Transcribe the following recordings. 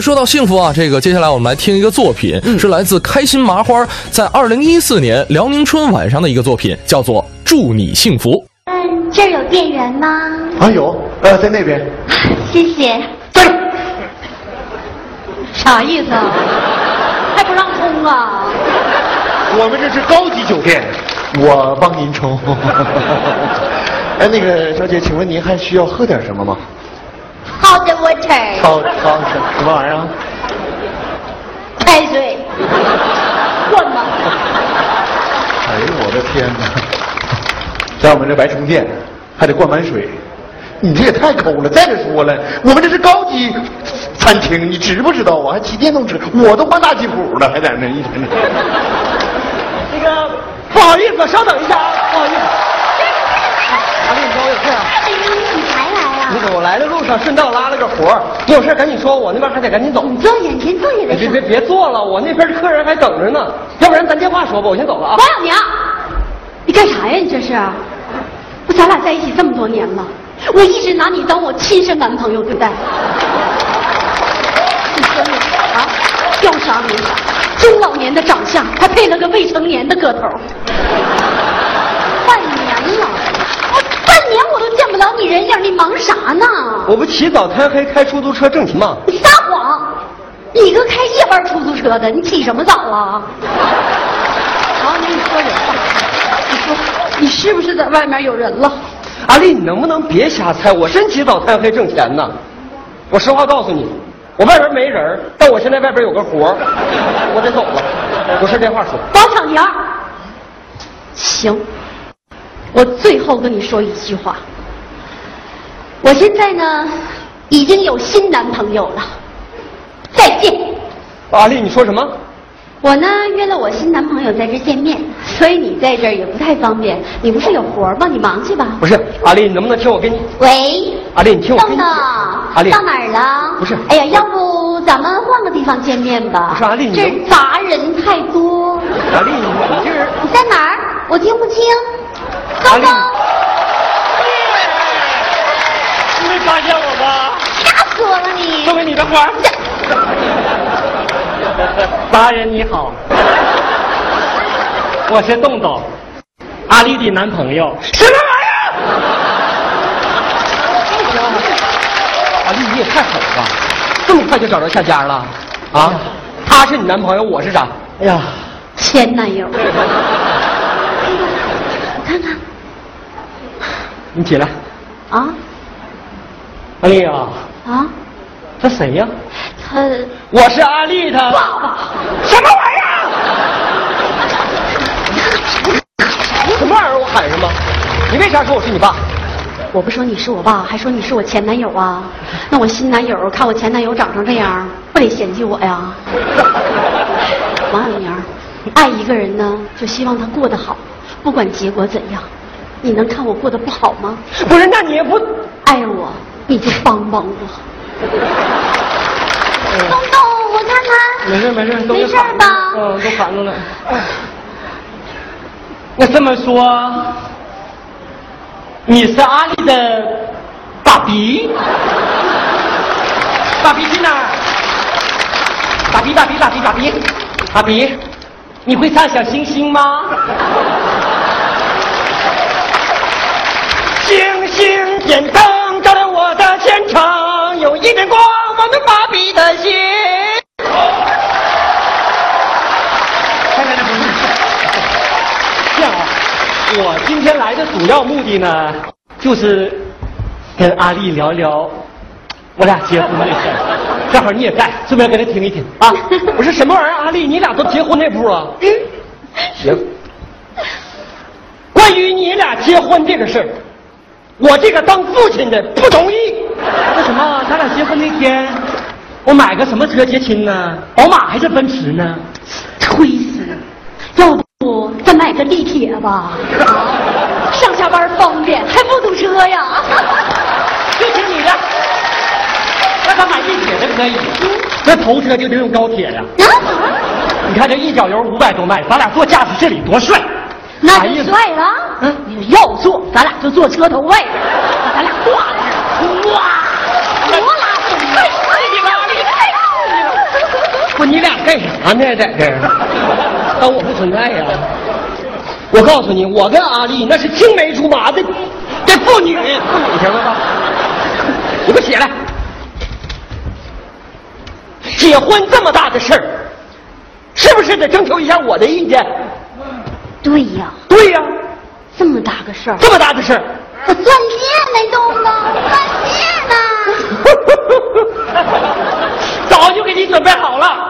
说到幸福啊，这个接下来我们来听一个作品，是来自开心麻花在二零一四年辽宁春晚上的一个作品，叫做《祝你幸福》。嗯，这儿有电源吗？啊有，呃，在那边。谢谢。在这。啥意思啊？还不让通啊？我们这是高级酒店，我帮您充。哎，那个小姐，请问您还需要喝点什么吗？好的 water。好，好，什什么玩意儿啊？开水。灌吗。哎呦，我的天哪！在我们这白充电，还得灌满水，你这也太抠了。再者说了，我们这是高级餐厅，你知不知道啊？还骑电动车，我都换大吉普了，还在那一天。那个不好意思，稍等一下啊，不好意思。阿丽，你找我有事啊？哎，你才来的路上顺道拉了个活儿，你有事赶紧说，我那边还得赶紧走。你坐下，你先坐下再说。别别别坐了，我那边客人还等着呢，要不然咱电话说吧，我先走了啊。王小明，你干啥呀？你这是？不咱俩在一起这么多年了，我一直拿你当我亲生男朋友对待。你说你啊，要啥没啥，中老年的长相，还配了个未成年的个头。半年了，我半年我都见不了你人影，你忙啥呢？我不起早贪黑开出租车挣钱吗？你撒谎！你个开夜班出租车的，你起什么早啊？好，你说人话，你说你是不是在外面有人了？阿丽，你能不能别瞎猜？我真起早贪黑挣钱呢。我实话告诉你，我外边没人，但我现在外边有个活儿，我得走了。有事电话说。王小娘，行，我最后跟你说一句话，我现在呢已经有新男朋友了，再见。阿丽，你说什么？我呢约了我新男朋友在这见面，所以你在这儿也不太方便。你不是有活吗？你忙去吧。不是，阿丽，你能不能听我跟你？喂，阿丽，你听我阿丽到哪儿了？不是哎呀，要不咱们换个地方见面吧？不是阿丽你这杂人太多。阿丽，你你这人，你在哪儿？我听不清。阿丽东东，你没发现我吗？吓死我了你！送给你的花。达人你好，我是洞洞，阿丽的男朋友。什么玩意儿？阿丽，你也太狠了吧！这么快就找着下家了？啊？他是你男朋友，我是啥？哎呀，前男友。我看看你起来，啊阿丽啊，啊，他谁呀？他我是阿丽他爸爸。什么玩意儿？什么玩意儿？我喊什么？你为啥说我是你爸？我不说你是我爸，还说你是我前男友啊？那我新男友看我前男友长成这样，不得嫌弃我呀？王小明儿，爱一个人呢，就希望他过得好，不管结果怎样。你能看我过得不好吗？不是，那你也不……爱我，你就帮帮我。东东，我看看。没事没事，都没事吧嗯，都喊着了。那这么说，你是阿丽的爸比？爸比去哪儿？爸比爸比爸比爸比，爸比，你会唱小星星吗？星星点灯一点光温暖爸比的心。这样啊，我今天来的主要目的呢，就是跟阿丽聊聊我俩结婚的事儿。正好你也在，顺便跟他听一听啊。我说什么玩意儿？阿丽，你俩都结婚那步啊？行。关于你俩结婚这个事儿，我这个当父亲的不同意。为什么？咱俩结婚那天，我买个什么车结亲呢？宝马还是奔驰呢？吹死！要不咱买个地铁吧？上下班方便，还不堵车呀？就听你的。那咱买地铁的可以，那头车就得用高铁呀。啊，你看这一脚油五百多迈，咱俩坐驾驶室里多帅！那就帅了。嗯你要坐，咱俩就坐车头位，把咱俩挂在这儿，哇，多拉风！太帅了，阿丽！干啥呢？在这儿当我不存在呀？我告诉你，我跟阿丽那是青梅竹马的的妇女，你行了吧？你给我起来！结婚这么大的事儿，是不是得征求一下我的意见？对呀，对呀，这么大个事儿，这么大的事儿，我钻戒没动呢，钻戒呢？早就给你准备好了。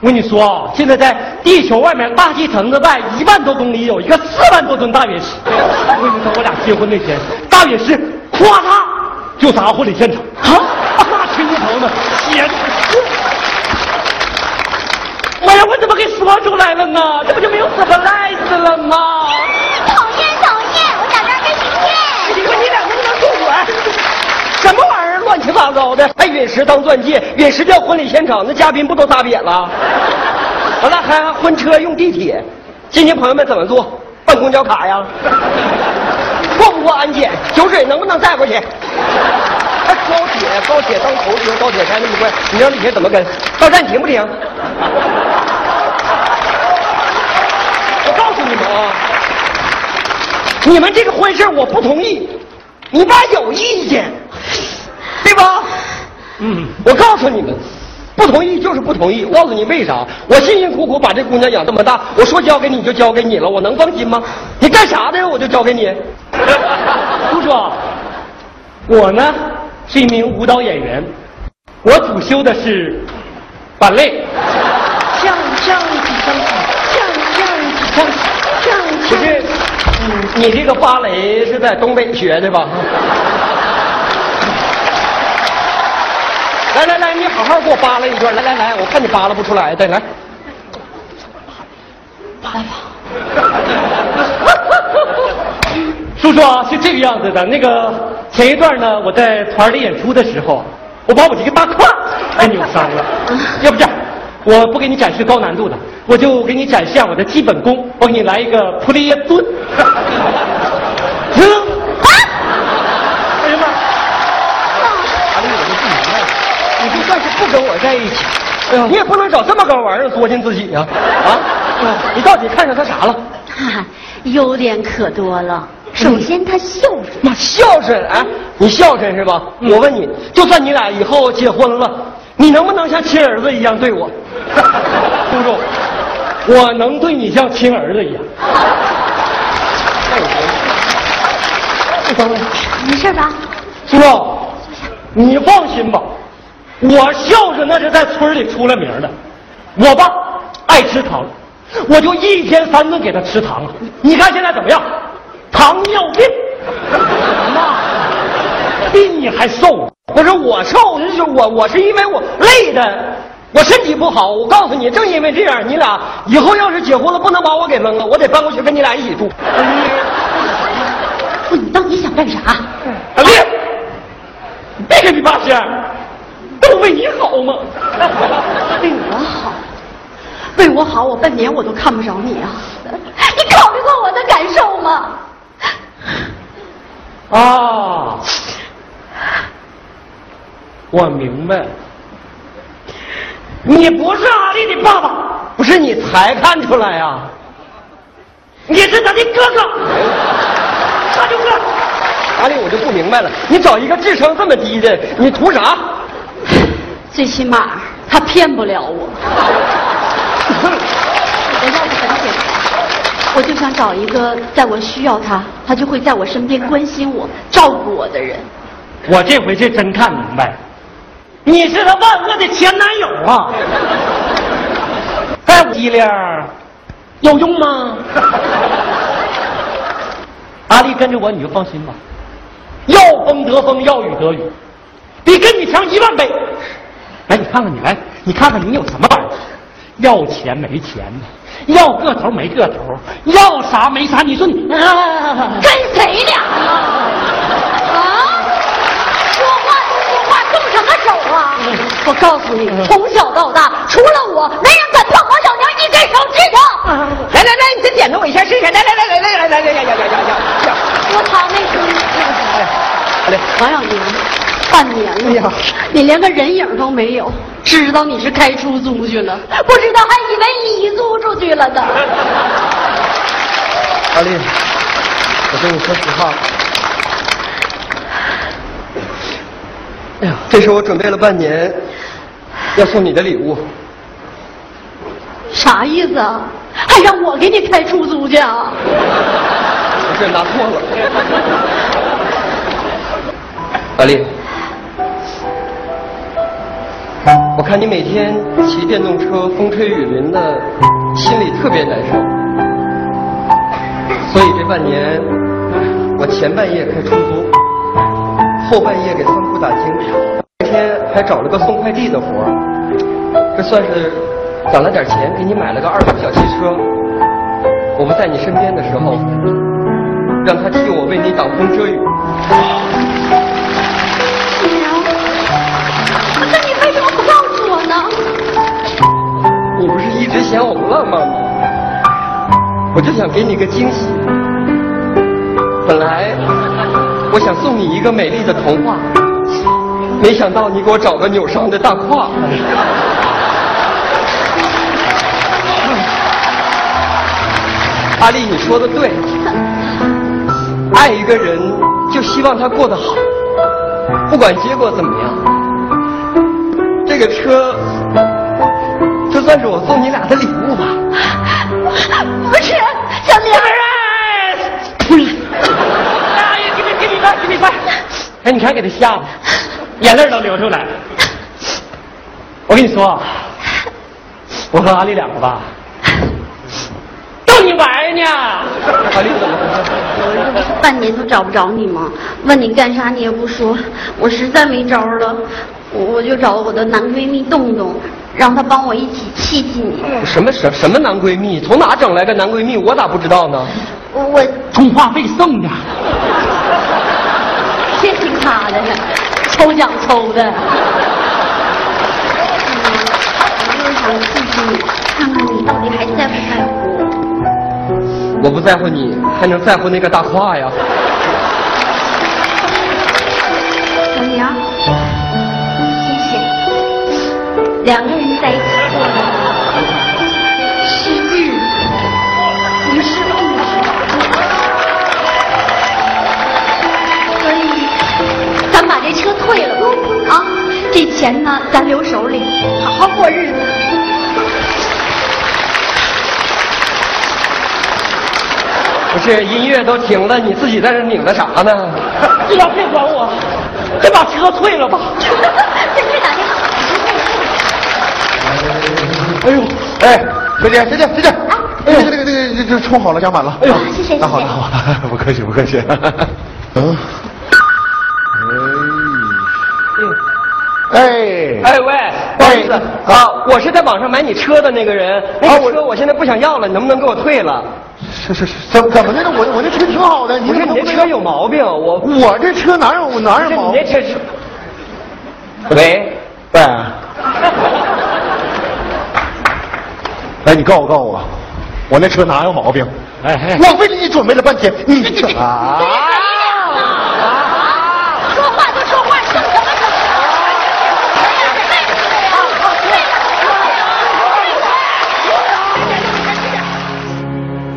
我跟你说啊，现在在地球外面大气层子外一万多公里有一个四万多吨大陨石。我跟你说，我俩结婚那天，大陨石咵嚓就砸婚礼现场啊！那亲戚朋友们血哎呀，我怎么给说出来了呢？这不就没有 surprise 了吗？讨厌讨厌，我在这儿跟你你说你俩能不能住嘴？什么乱七八糟的，还陨石当钻戒，陨石掉婚礼现场，那嘉宾不都擦瘪了？完了还婚车用地铁，亲戚朋友们怎么坐？办公交卡呀？过不过安检？酒水能不能带过去？还高铁，高铁当头车，高铁开那么快，你让李铁怎么跟？到站停不停？我告诉你们啊，你们这个婚事我不同意，你爸有意见，吧？嗯，我告诉你们，不同意就是不同意。我告诉你为啥？我辛辛苦苦把这姑娘养这么大，我说交给你就交给你了，我能放心吗？你干啥的我就交给你。叔叔，我呢是一名舞蹈演员，我主修的是芭蕾。锵锵几声，锵锵几声，锵不是，嗯，你这个芭蕾是在东北学的吧？来来来，你好好给我扒拉一段。来来来，我看你扒拉不出来的，来。叔叔啊，是这个样子的。那个前一段呢，我在团里演出的时候，我把我这个大胯给扭伤了。要不这样，我不给你展示高难度的，我就给你展现我的基本功。我给你来一个普利耶蹲。嗯啊！哎呀妈！阿丽，我就不明白了，你就算是不跟我在一起，哎呀，你也不能找这么个玩意儿作践自己呀！啊，你到底看上他啥了？哈，优点可多了。首先他孝顺，妈孝顺哎！你孝顺是吧？我问你，就算你俩以后结婚了，你能不能像亲儿子一样对我？叔叔，我能对你像亲儿子一样。不等会儿，没事吧？叔叔，你放心吧，我孝顺那是在村里出了名的。我爸爱吃糖，我就一天三顿给他吃糖。你看现在怎么样？糖尿病，妈，比你还瘦。不是我瘦，就是我，我是因为我累的，我身体不好。我告诉你，正因为这样，你俩以后要是结婚了，不能把我给扔了，我得搬过去跟你俩一起住。不，你到底想干啥？阿丽，你别跟你爸这样，都为你好嘛。为我好，为我好，我半年我都看不着你啊！你考虑过我的感受吗？啊，我明白了，你不是阿丽的爸爸，不是你才看出来呀、你是他的哥哥，大舅哥。阿丽，我就不明白了，你找一个智商这么低的，你图啥？最起码他骗不了我。我要的很简单，我就想找一个在我需要他，他就会在我身边关心我、照顾我的人。我这回是真看明白了，你是他万恶的前男友啊！再不机灵，有用吗？阿丽跟着我，你就放心吧。要风得风，要雨得雨，比跟你强一万倍。来，你看看你来，你看看你有什么玩意儿？要钱没钱的，要个头没个头，要啥没啥。你说你，啊、跟谁俩呀？啊！说话就说话，动什么手啊？我告诉你，从小到大，除了我，没人敢碰王小娘一根手指头。来来来，你再点着我一下试试。来来来来来来来来来来来来来。我讨那个来，王小娘，把半年了呀，你连个人影都没有，知道你是开出租去了，不知道还以为你租出去了呢。阿丽，我跟你说实话，哎呀，这是我准备了半年要送你的礼物。啥意思啊？还让我给你开出租去啊？不是拿错了，阿丽，我看你每天骑电动车风吹雨淋的，心里特别难受，所以这半年我前半夜开出租，后半夜给仓库打更，白天还找了个送快递的活儿，这算是攒了点钱，给你买了个二手小汽车。我不在你身边的时候，让他替我为你挡风遮雨。嫌我不浪漫吗？我就想给你个惊喜。本来我想送你一个美丽的童话，没想到你给我找个扭伤的大胯。阿丽，你说的对，爱一个人就希望他过得好，不管结果怎么样。这个车，就算是我送你俩的礼物吧。不是，小玲。呸！哎呀，给你给你拍，给你拍！哎，你看给他吓的，眼泪都流出来了。我跟你说，我和阿丽两个吧，逗你玩呢。阿丽怎么了？我这不是半年都找不着你吗？问你干啥你也不说，我实在没招了，我我就找我的男闺蜜洞洞，让他帮我一起气气你。什么什什么男闺蜜？从哪整来个男闺蜜？我咋不知道呢？我我充话费送的。别听他的，抽奖抽的。我就是想气气你，看看你到底还在不在乎我。我不在乎你，还能在乎那个大胯呀？两个人在一起过的是日子，不是物质。所以，咱把这车退了吧，啊，这钱呢，咱留手里，好好过日子。不是，音乐都停了，你自己在这拧的啥呢？这要别管我，先把车退了吧。再去打电话。哎呦，哎，小姐，小姐，小姐，哎呦，这个这个这个这充好了，加满了。哎呦啊谢谢谢谢那好，那好，不客气不客气。嗯，哎，哎，哎喂，不好意思啊，我是在网上买你车的那个人，那个车我现在不想要了，你能不能给我退了？是是是，怎怎么的呢？我我这车挺好的，你不是你这车有毛病，我我这车哪有哪有毛病？你这车是。喂，喂，来，你告诉我告诉我，我那车哪有毛病？哎哎，我为你准备了半天，你 这啊？